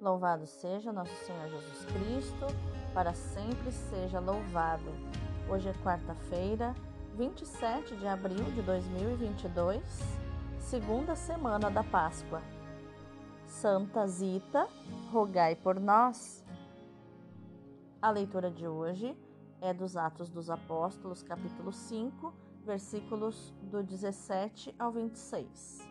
Louvado seja nosso Senhor Jesus Cristo, para sempre seja louvado. Hoje é quarta-feira, 27 de abril de 2022, segunda semana da Páscoa. Santa Zita, rogai por nós. A leitura de hoje é dos Atos dos Apóstolos, capítulo 5, versículos do 17 ao 26.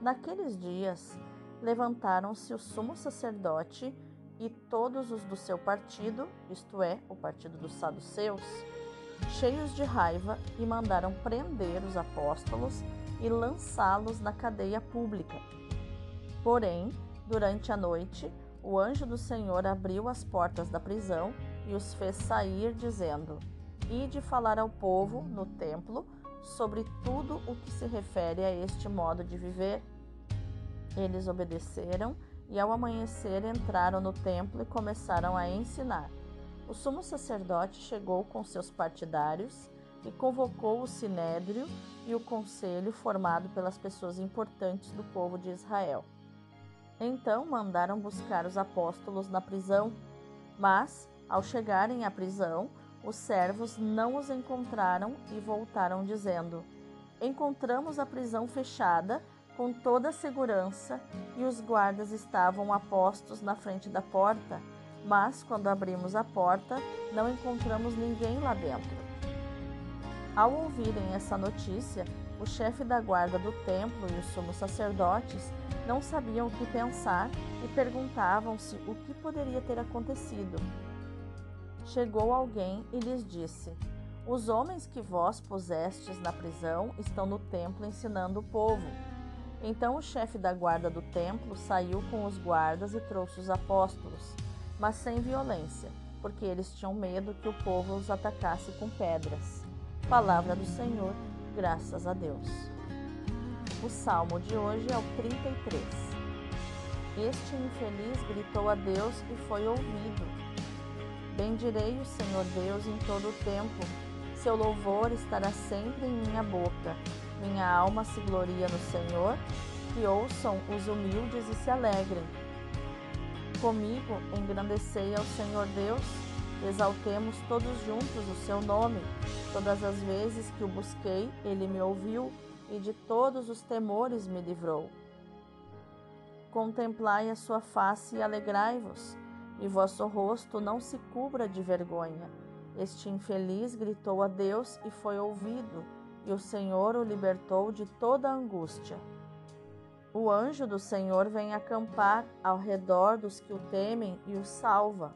Naqueles dias, levantaram-se o sumo sacerdote e todos os do seu partido, isto é, o partido dos saduceus, cheios de raiva, e mandaram prender os apóstolos e lançá-los na cadeia pública. Porém, durante a noite, o anjo do Senhor abriu as portas da prisão e os fez sair, dizendo: Ide falar ao povo no templo sobre tudo o que se refere a este modo de viver eles obedeceram e, ao amanhecer, entraram no templo e começaram a ensinar. O sumo sacerdote chegou com seus partidários e convocou o sinédrio e o conselho formado pelas pessoas importantes do povo de Israel. Então mandaram buscar os apóstolos na prisão, mas, ao chegarem à prisão, os servos não os encontraram e voltaram dizendo: Encontramos a prisão fechada com toda a segurança e os guardas estavam apostos na frente da porta, mas quando abrimos a porta, não encontramos ninguém lá dentro. Ao ouvirem essa notícia, o chefe da guarda do templo e os sumos sacerdotes não sabiam o que pensar e perguntavam-se o que poderia ter acontecido. Chegou alguém e lhes disse: Os homens que vós pusestes na prisão estão no templo ensinando o povo. Então o chefe da guarda do templo saiu com os guardas e trouxe os apóstolos, mas sem violência, porque eles tinham medo que o povo os atacasse com pedras. Palavra do Senhor, graças a Deus. O salmo de hoje é o 33. Este infeliz gritou a Deus e foi ouvido. Bendirei o Senhor Deus em todo o tempo, seu louvor estará sempre em minha boca. Minha alma se gloria no Senhor, que ouçam os humildes e se alegrem. Comigo engrandecei ao Senhor Deus, exaltemos todos juntos o seu nome. Todas as vezes que o busquei, ele me ouviu e de todos os temores me livrou. Contemplai a sua face e alegrai-vos, e vosso rosto não se cubra de vergonha. Este infeliz gritou a Deus e foi ouvido e o Senhor o libertou de toda angústia. O anjo do Senhor vem acampar ao redor dos que o temem e o salva.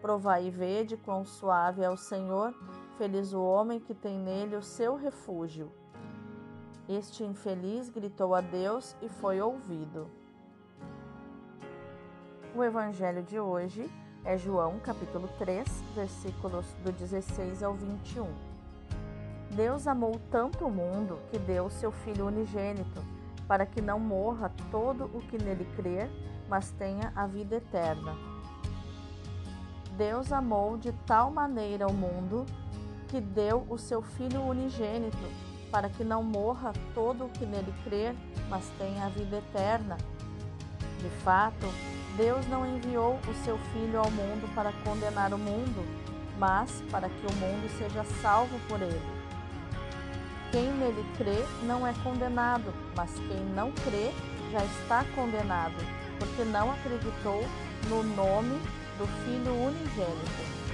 Provai e vede quão suave é o Senhor, feliz o homem que tem nele o seu refúgio. Este infeliz gritou a Deus e foi ouvido. O evangelho de hoje é João, capítulo 3, versículos do 16 ao 21. Deus amou tanto o mundo que deu seu Filho unigênito, para que não morra todo o que nele crer, mas tenha a vida eterna. Deus amou de tal maneira o mundo que deu o seu Filho unigênito, para que não morra todo o que nele crer, mas tenha a vida eterna. De fato, Deus não enviou o seu Filho ao mundo para condenar o mundo, mas para que o mundo seja salvo por ele. Quem nele crê não é condenado, mas quem não crê já está condenado, porque não acreditou no nome do Filho unigênito.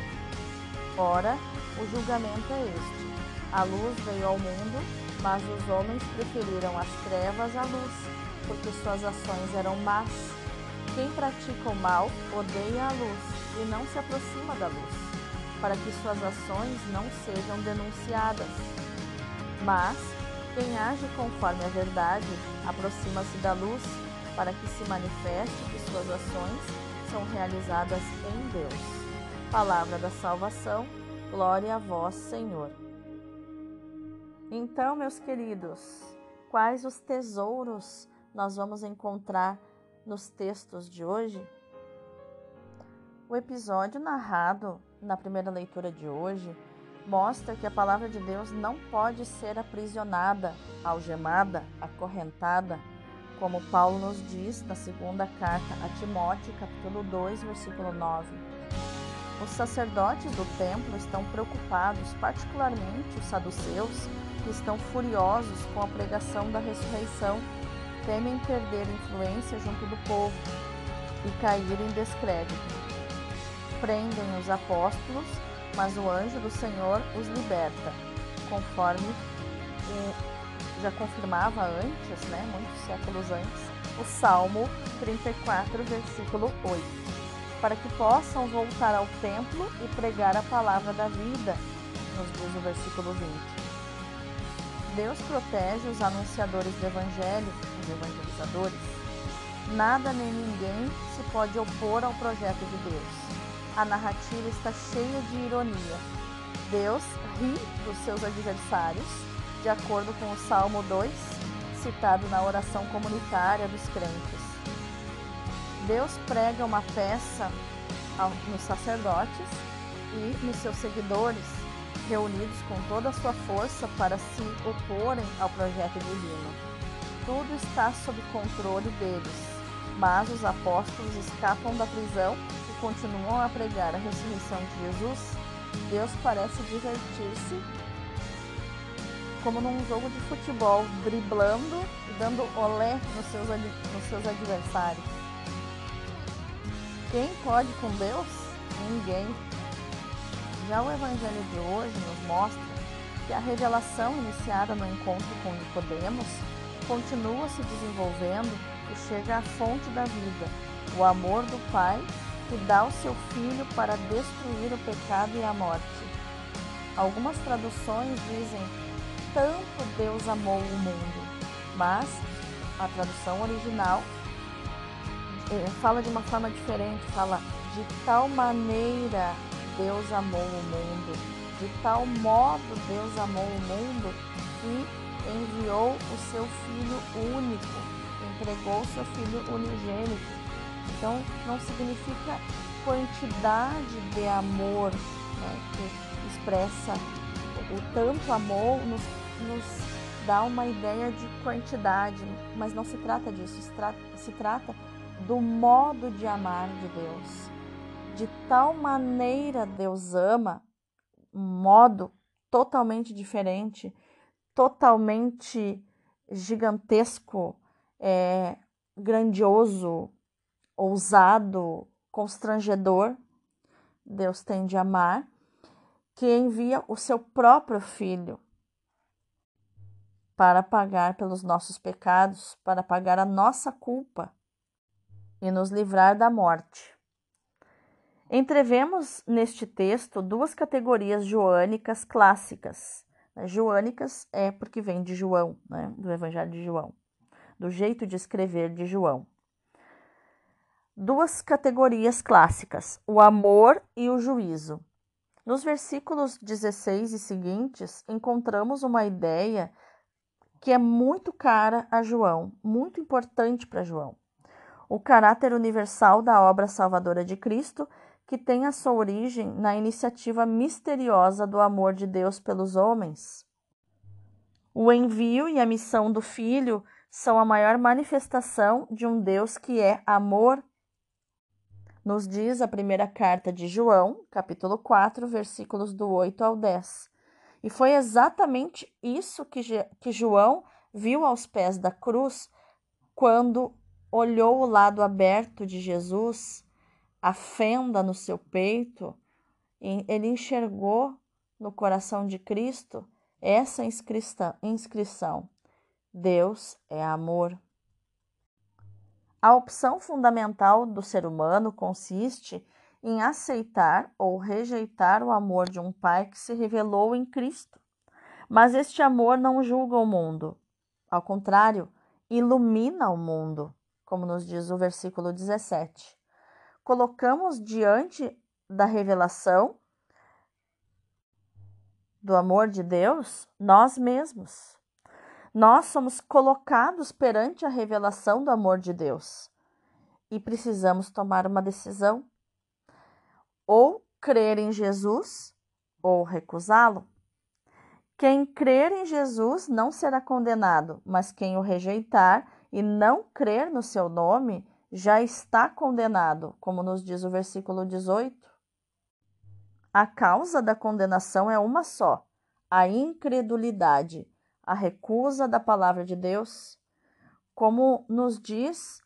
Ora, o julgamento é este: a luz veio ao mundo, mas os homens preferiram as trevas à luz, porque suas ações eram más. Quem pratica o mal odeia a luz e não se aproxima da luz, para que suas ações não sejam denunciadas. Mas quem age conforme a verdade aproxima-se da luz para que se manifeste que suas ações são realizadas em Deus. Palavra da salvação, glória a vós, Senhor. Então, meus queridos, quais os tesouros nós vamos encontrar nos textos de hoje? O episódio narrado na primeira leitura de hoje mostra que a palavra de Deus não pode ser aprisionada, algemada, acorrentada como Paulo nos diz na segunda carta a Timóteo, capítulo 2, versículo 9. Os sacerdotes do templo estão preocupados, particularmente os saduceus, que estão furiosos com a pregação da ressurreição, temem perder influência junto do povo e cair em descrédito. Prendem os apóstolos, mas o anjo do Senhor os liberta, conforme já confirmava antes, né, muitos séculos antes, o Salmo 34, versículo 8, para que possam voltar ao templo e pregar a palavra da vida, nos diz o versículo 20. Deus protege os anunciadores do Evangelho, os evangelizadores. Nada nem ninguém se pode opor ao projeto de Deus. A narrativa está cheia de ironia. Deus ri dos seus adversários, de acordo com o Salmo 2, citado na oração comunitária dos crentes. Deus prega uma peça nos sacerdotes e nos seus seguidores, reunidos com toda a sua força para se oporem ao projeto divino. Tudo está sob controle deles, mas os apóstolos escapam da prisão continuam a pregar a ressurreição de Jesus. Deus parece divertir-se como num jogo de futebol, driblando e dando olé nos seus, nos seus adversários. Quem pode com Deus? Ninguém. Já o Evangelho de hoje nos mostra que a revelação iniciada no encontro com Nicodemos continua se desenvolvendo e chega à fonte da vida, o amor do Pai que dá o seu Filho para destruir o pecado e a morte. Algumas traduções dizem tanto Deus amou o mundo, mas a tradução original é, fala de uma forma diferente, fala de tal maneira Deus amou o mundo, de tal modo Deus amou o mundo que enviou o seu Filho único, entregou o seu Filho unigênito. Então não significa quantidade de amor né, que expressa o tanto amor nos nos dá uma ideia de quantidade, mas não se trata disso, se trata, se trata do modo de amar de Deus. De tal maneira Deus ama, um modo totalmente diferente, totalmente gigantesco, é, grandioso, ousado, constrangedor. Deus tem de amar, que envia o seu próprio filho para pagar pelos nossos pecados, para pagar a nossa culpa e nos livrar da morte. Entrevemos neste texto duas categorias joânicas clássicas. Joânicas é porque vem de João, né, do Evangelho de João, do jeito de escrever de João. Duas categorias clássicas, o amor e o juízo. Nos versículos 16 e seguintes, encontramos uma ideia que é muito cara a João, muito importante para João. O caráter universal da obra salvadora de Cristo, que tem a sua origem na iniciativa misteriosa do amor de Deus pelos homens. O envio e a missão do Filho são a maior manifestação de um Deus que é amor. Nos diz a primeira carta de João, capítulo 4, versículos do 8 ao 10. E foi exatamente isso que, que João viu aos pés da cruz quando olhou o lado aberto de Jesus, a fenda no seu peito, ele enxergou no coração de Cristo essa inscrição: Deus é amor. A opção fundamental do ser humano consiste em aceitar ou rejeitar o amor de um Pai que se revelou em Cristo. Mas este amor não julga o mundo. Ao contrário, ilumina o mundo, como nos diz o versículo 17. Colocamos diante da revelação do amor de Deus nós mesmos. Nós somos colocados perante a revelação do amor de Deus e precisamos tomar uma decisão ou crer em Jesus ou recusá-lo. Quem crer em Jesus não será condenado, mas quem o rejeitar e não crer no seu nome já está condenado, como nos diz o versículo 18. A causa da condenação é uma só: a incredulidade, a recusa da palavra de Deus. Como nos diz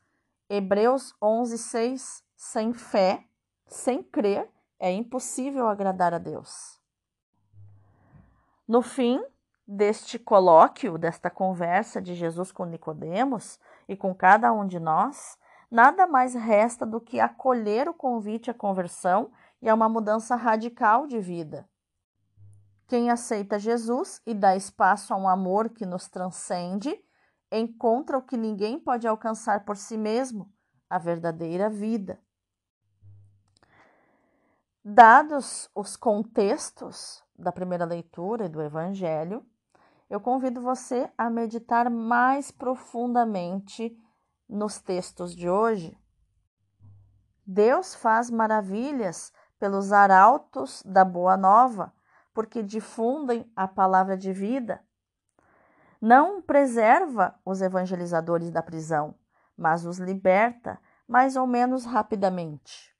Hebreus 11:6, sem fé, sem crer, é impossível agradar a Deus. No fim deste colóquio, desta conversa de Jesus com Nicodemos e com cada um de nós, nada mais resta do que acolher o convite à conversão e a uma mudança radical de vida. Quem aceita Jesus e dá espaço a um amor que nos transcende, encontra o que ninguém pode alcançar por si mesmo, a verdadeira vida. Dados os contextos da primeira leitura e do Evangelho, eu convido você a meditar mais profundamente nos textos de hoje. Deus faz maravilhas pelos arautos da Boa Nova, porque difundem a palavra de vida. Não preserva os evangelizadores da prisão, mas os liberta mais ou menos rapidamente.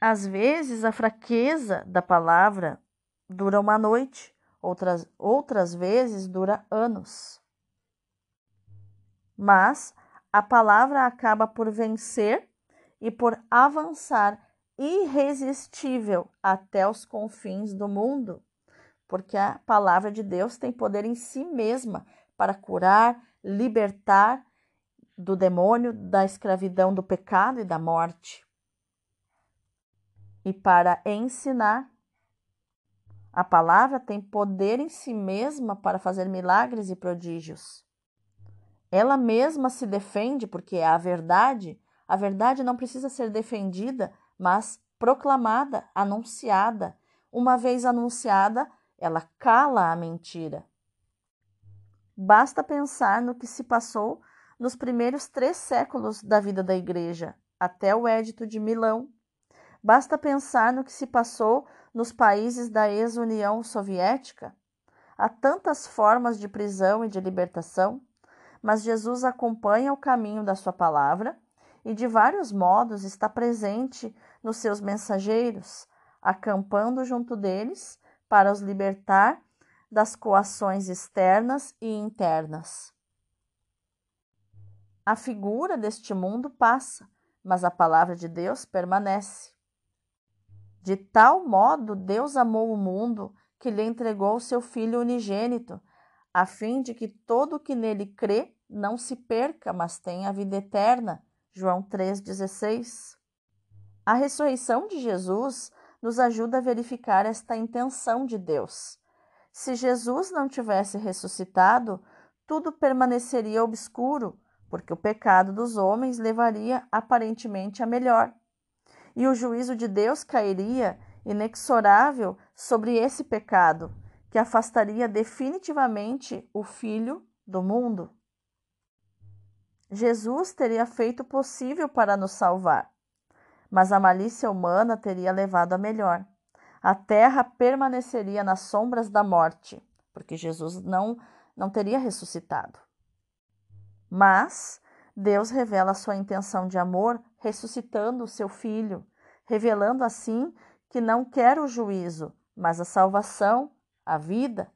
Às vezes, a fraqueza da palavra dura uma noite, outras, outras vezes dura anos. Mas a palavra acaba por vencer e por avançar irresistível até os confins do mundo, porque a palavra de Deus tem poder em si mesma para curar, libertar do demônio, da escravidão, do pecado e da morte. E para ensinar. A palavra tem poder em si mesma para fazer milagres e prodígios. Ela mesma se defende porque é a verdade. A verdade não precisa ser defendida mas proclamada, anunciada. Uma vez anunciada, ela cala a mentira. Basta pensar no que se passou nos primeiros três séculos da vida da Igreja, até o Edito de Milão. Basta pensar no que se passou nos países da ex-União Soviética. Há tantas formas de prisão e de libertação, mas Jesus acompanha o caminho da Sua palavra e de vários modos está presente nos seus mensageiros, acampando junto deles para os libertar das coações externas e internas. A figura deste mundo passa, mas a palavra de Deus permanece. De tal modo Deus amou o mundo que lhe entregou o seu Filho unigênito, a fim de que todo que nele crê não se perca, mas tenha a vida eterna. João 3,16. A ressurreição de Jesus nos ajuda a verificar esta intenção de Deus. Se Jesus não tivesse ressuscitado, tudo permaneceria obscuro, porque o pecado dos homens levaria aparentemente a melhor. E o juízo de Deus cairia inexorável sobre esse pecado, que afastaria definitivamente o Filho do mundo. Jesus teria feito o possível para nos salvar, mas a malícia humana teria levado a melhor. A terra permaneceria nas sombras da morte, porque Jesus não, não teria ressuscitado. Mas Deus revela sua intenção de amor ressuscitando o seu filho, revelando assim que não quer o juízo, mas a salvação, a vida.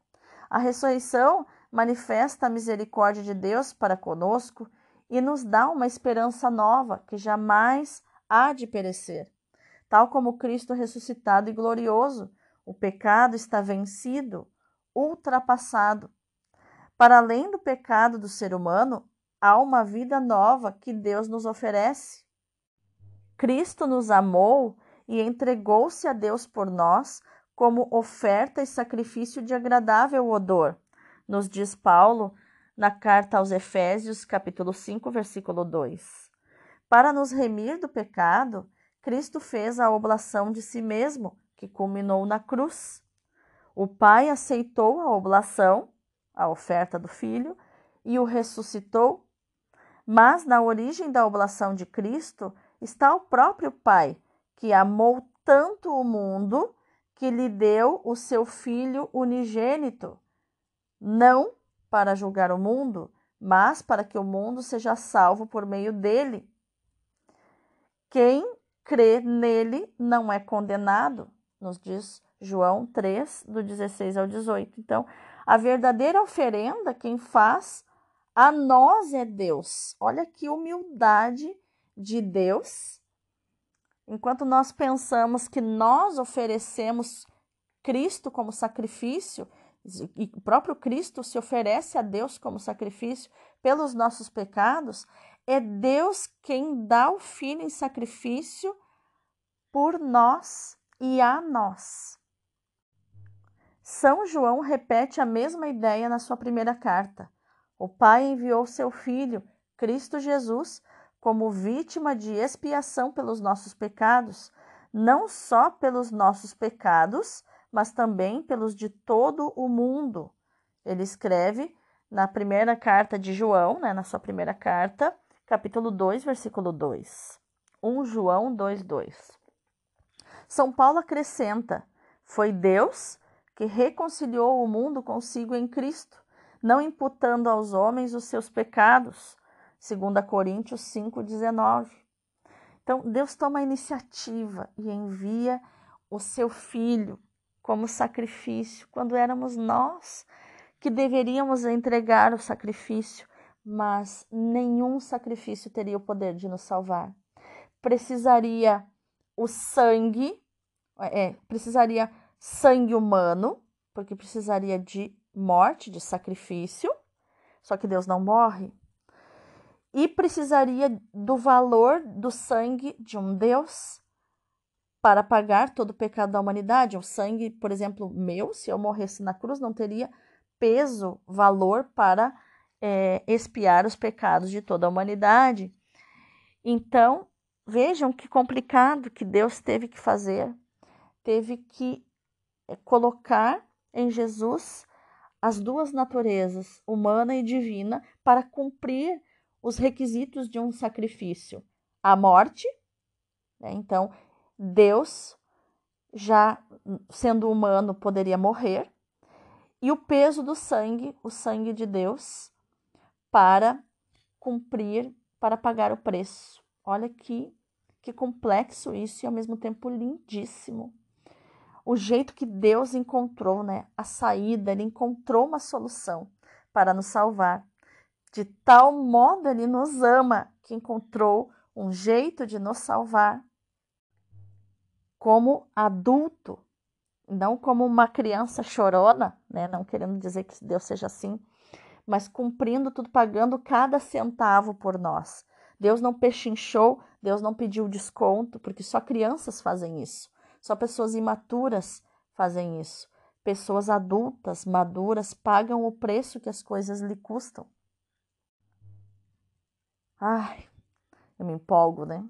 A ressurreição manifesta a misericórdia de Deus para conosco e nos dá uma esperança nova que jamais há de perecer. Tal como Cristo ressuscitado e glorioso, o pecado está vencido, ultrapassado. Para além do pecado do ser humano, há uma vida nova que Deus nos oferece. Cristo nos amou e entregou-se a Deus por nós como oferta e sacrifício de agradável odor, nos diz Paulo na carta aos Efésios, capítulo 5, versículo 2. Para nos remir do pecado, Cristo fez a oblação de si mesmo, que culminou na cruz. O Pai aceitou a oblação, a oferta do Filho, e o ressuscitou. Mas na origem da oblação de Cristo está o próprio Pai, que amou tanto o mundo que lhe deu o seu Filho unigênito, não para julgar o mundo, mas para que o mundo seja salvo por meio dele. Quem crê nele não é condenado, nos diz João 3, do 16 ao 18. Então, a verdadeira oferenda, quem faz a nós é Deus. Olha que humildade de Deus. Enquanto nós pensamos que nós oferecemos Cristo como sacrifício, e o próprio Cristo se oferece a Deus como sacrifício pelos nossos pecados, é Deus quem dá o filho em sacrifício por nós e a nós. São João repete a mesma ideia na sua primeira carta. O Pai enviou seu Filho, Cristo Jesus, como vítima de expiação pelos nossos pecados, não só pelos nossos pecados, mas também pelos de todo o mundo. Ele escreve na primeira carta de João, né, na sua primeira carta, capítulo 2, versículo 2. 1 João 2, 2. São Paulo acrescenta: Foi Deus que reconciliou o mundo consigo em Cristo, não imputando aos homens os seus pecados. 2 Coríntios 5,19. Então, Deus toma a iniciativa e envia o seu Filho como sacrifício, quando éramos nós que deveríamos entregar o sacrifício, mas nenhum sacrifício teria o poder de nos salvar. Precisaria o sangue, é, precisaria sangue humano, porque precisaria de morte, de sacrifício, só que Deus não morre. E precisaria do valor do sangue de um Deus para pagar todo o pecado da humanidade. O sangue, por exemplo, meu, se eu morresse na cruz, não teria peso, valor para é, expiar os pecados de toda a humanidade. Então, vejam que complicado que Deus teve que fazer. Teve que é, colocar em Jesus as duas naturezas, humana e divina, para cumprir os requisitos de um sacrifício: a morte. Né? Então, Deus, já sendo humano, poderia morrer, e o peso do sangue, o sangue de Deus, para cumprir, para pagar o preço. Olha que, que complexo isso e ao mesmo tempo lindíssimo. O jeito que Deus encontrou, né? A saída, ele encontrou uma solução para nos salvar. De tal modo ele nos ama que encontrou um jeito de nos salvar como adulto, não como uma criança chorona, né? Não querendo dizer que Deus seja assim, mas cumprindo tudo, pagando cada centavo por nós. Deus não pechinchou, Deus não pediu desconto, porque só crianças fazem isso. Só pessoas imaturas fazem isso. Pessoas adultas, maduras, pagam o preço que as coisas lhe custam. Ai, eu me empolgo, né?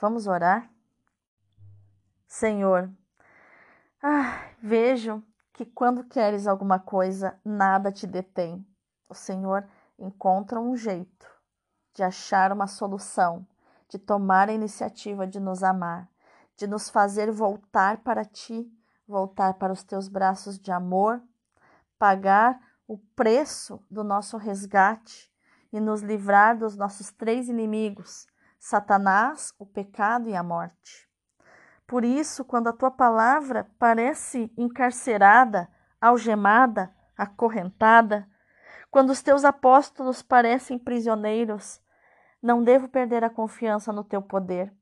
Vamos orar? Senhor, ah, vejo que quando queres alguma coisa, nada te detém. O Senhor encontra um jeito de achar uma solução, de tomar a iniciativa de nos amar, de nos fazer voltar para ti, voltar para os teus braços de amor, pagar o preço do nosso resgate e nos livrar dos nossos três inimigos: Satanás, o pecado e a morte. Por isso, quando a tua palavra parece encarcerada, algemada, acorrentada, quando os teus apóstolos parecem prisioneiros, não devo perder a confiança no teu poder.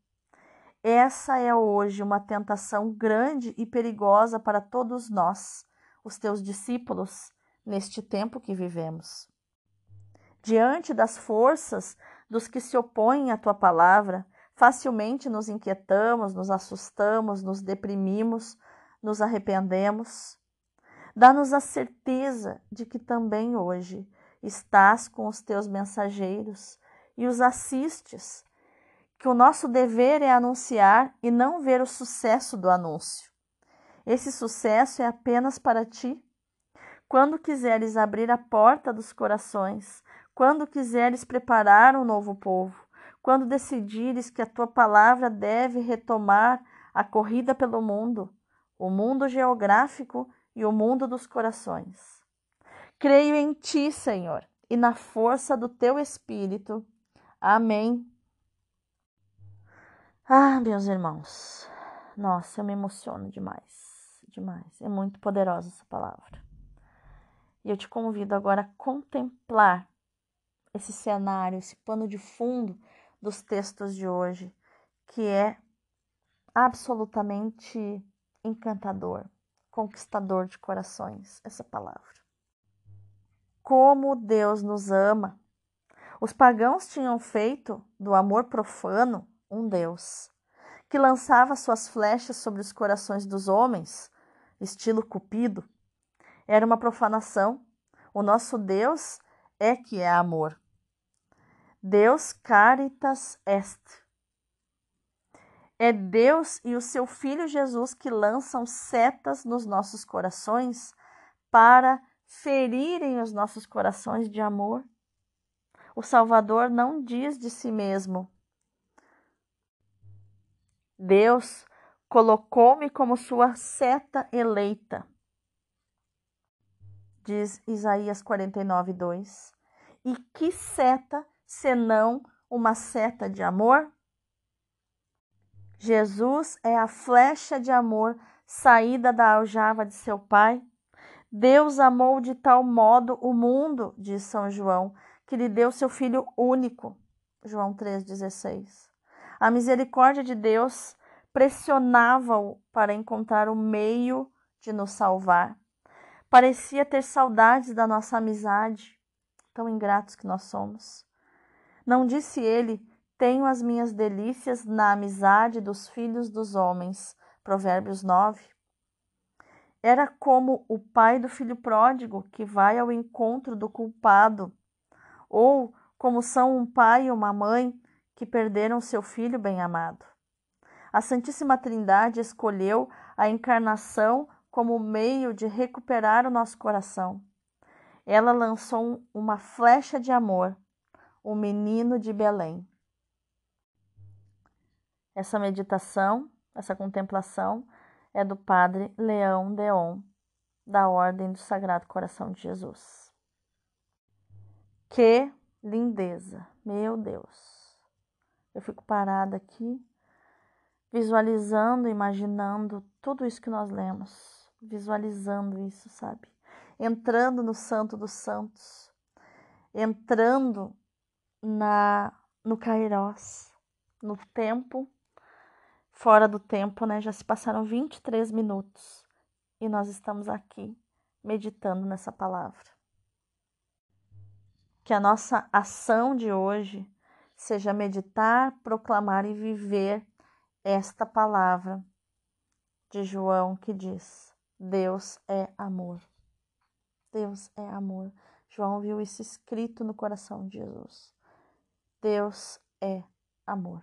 Essa é hoje uma tentação grande e perigosa para todos nós, os teus discípulos, neste tempo que vivemos. Diante das forças dos que se opõem à tua palavra, Facilmente nos inquietamos, nos assustamos, nos deprimimos, nos arrependemos. Dá-nos a certeza de que também hoje estás com os teus mensageiros e os assistes, que o nosso dever é anunciar e não ver o sucesso do anúncio. Esse sucesso é apenas para ti. Quando quiseres abrir a porta dos corações, quando quiseres preparar um novo povo, quando decidires que a tua palavra deve retomar a corrida pelo mundo, o mundo geográfico e o mundo dos corações. Creio em ti, Senhor, e na força do teu espírito. Amém. Ah, meus irmãos, nossa, eu me emociono demais, demais. É muito poderosa essa palavra. E eu te convido agora a contemplar esse cenário, esse pano de fundo dos textos de hoje, que é absolutamente encantador, conquistador de corações, essa palavra. Como Deus nos ama. Os pagãos tinham feito do amor profano um Deus, que lançava suas flechas sobre os corações dos homens, estilo Cupido. Era uma profanação. O nosso Deus é que é amor. Deus caritas est. É Deus e o seu Filho Jesus que lançam setas nos nossos corações para ferirem os nossos corações de amor. O Salvador não diz de si mesmo: Deus colocou-me como sua seta eleita. Diz Isaías 49, 2. E que seta senão uma seta de amor? Jesus é a flecha de amor saída da aljava de seu Pai. Deus amou de tal modo o mundo, diz São João, que lhe deu seu Filho único. João 3,16. A misericórdia de Deus pressionava-o para encontrar o meio de nos salvar. Parecia ter saudades da nossa amizade, tão ingratos que nós somos. Não disse ele: Tenho as minhas delícias na amizade dos filhos dos homens. Provérbios 9. Era como o pai do filho pródigo que vai ao encontro do culpado, ou como são um pai e uma mãe que perderam seu filho bem-amado. A Santíssima Trindade escolheu a encarnação como meio de recuperar o nosso coração. Ela lançou uma flecha de amor o menino de Belém. Essa meditação, essa contemplação é do Padre Leão Deon, da Ordem do Sagrado Coração de Jesus. Que lindeza, meu Deus! Eu fico parada aqui, visualizando, imaginando tudo isso que nós lemos, visualizando isso, sabe? Entrando no Santo dos Santos, entrando na no Kairos, no tempo, fora do tempo, né? Já se passaram 23 minutos e nós estamos aqui meditando nessa palavra. Que a nossa ação de hoje seja meditar, proclamar e viver esta palavra de João que diz: Deus é amor. Deus é amor. João viu isso escrito no coração de Jesus. Deus é amor.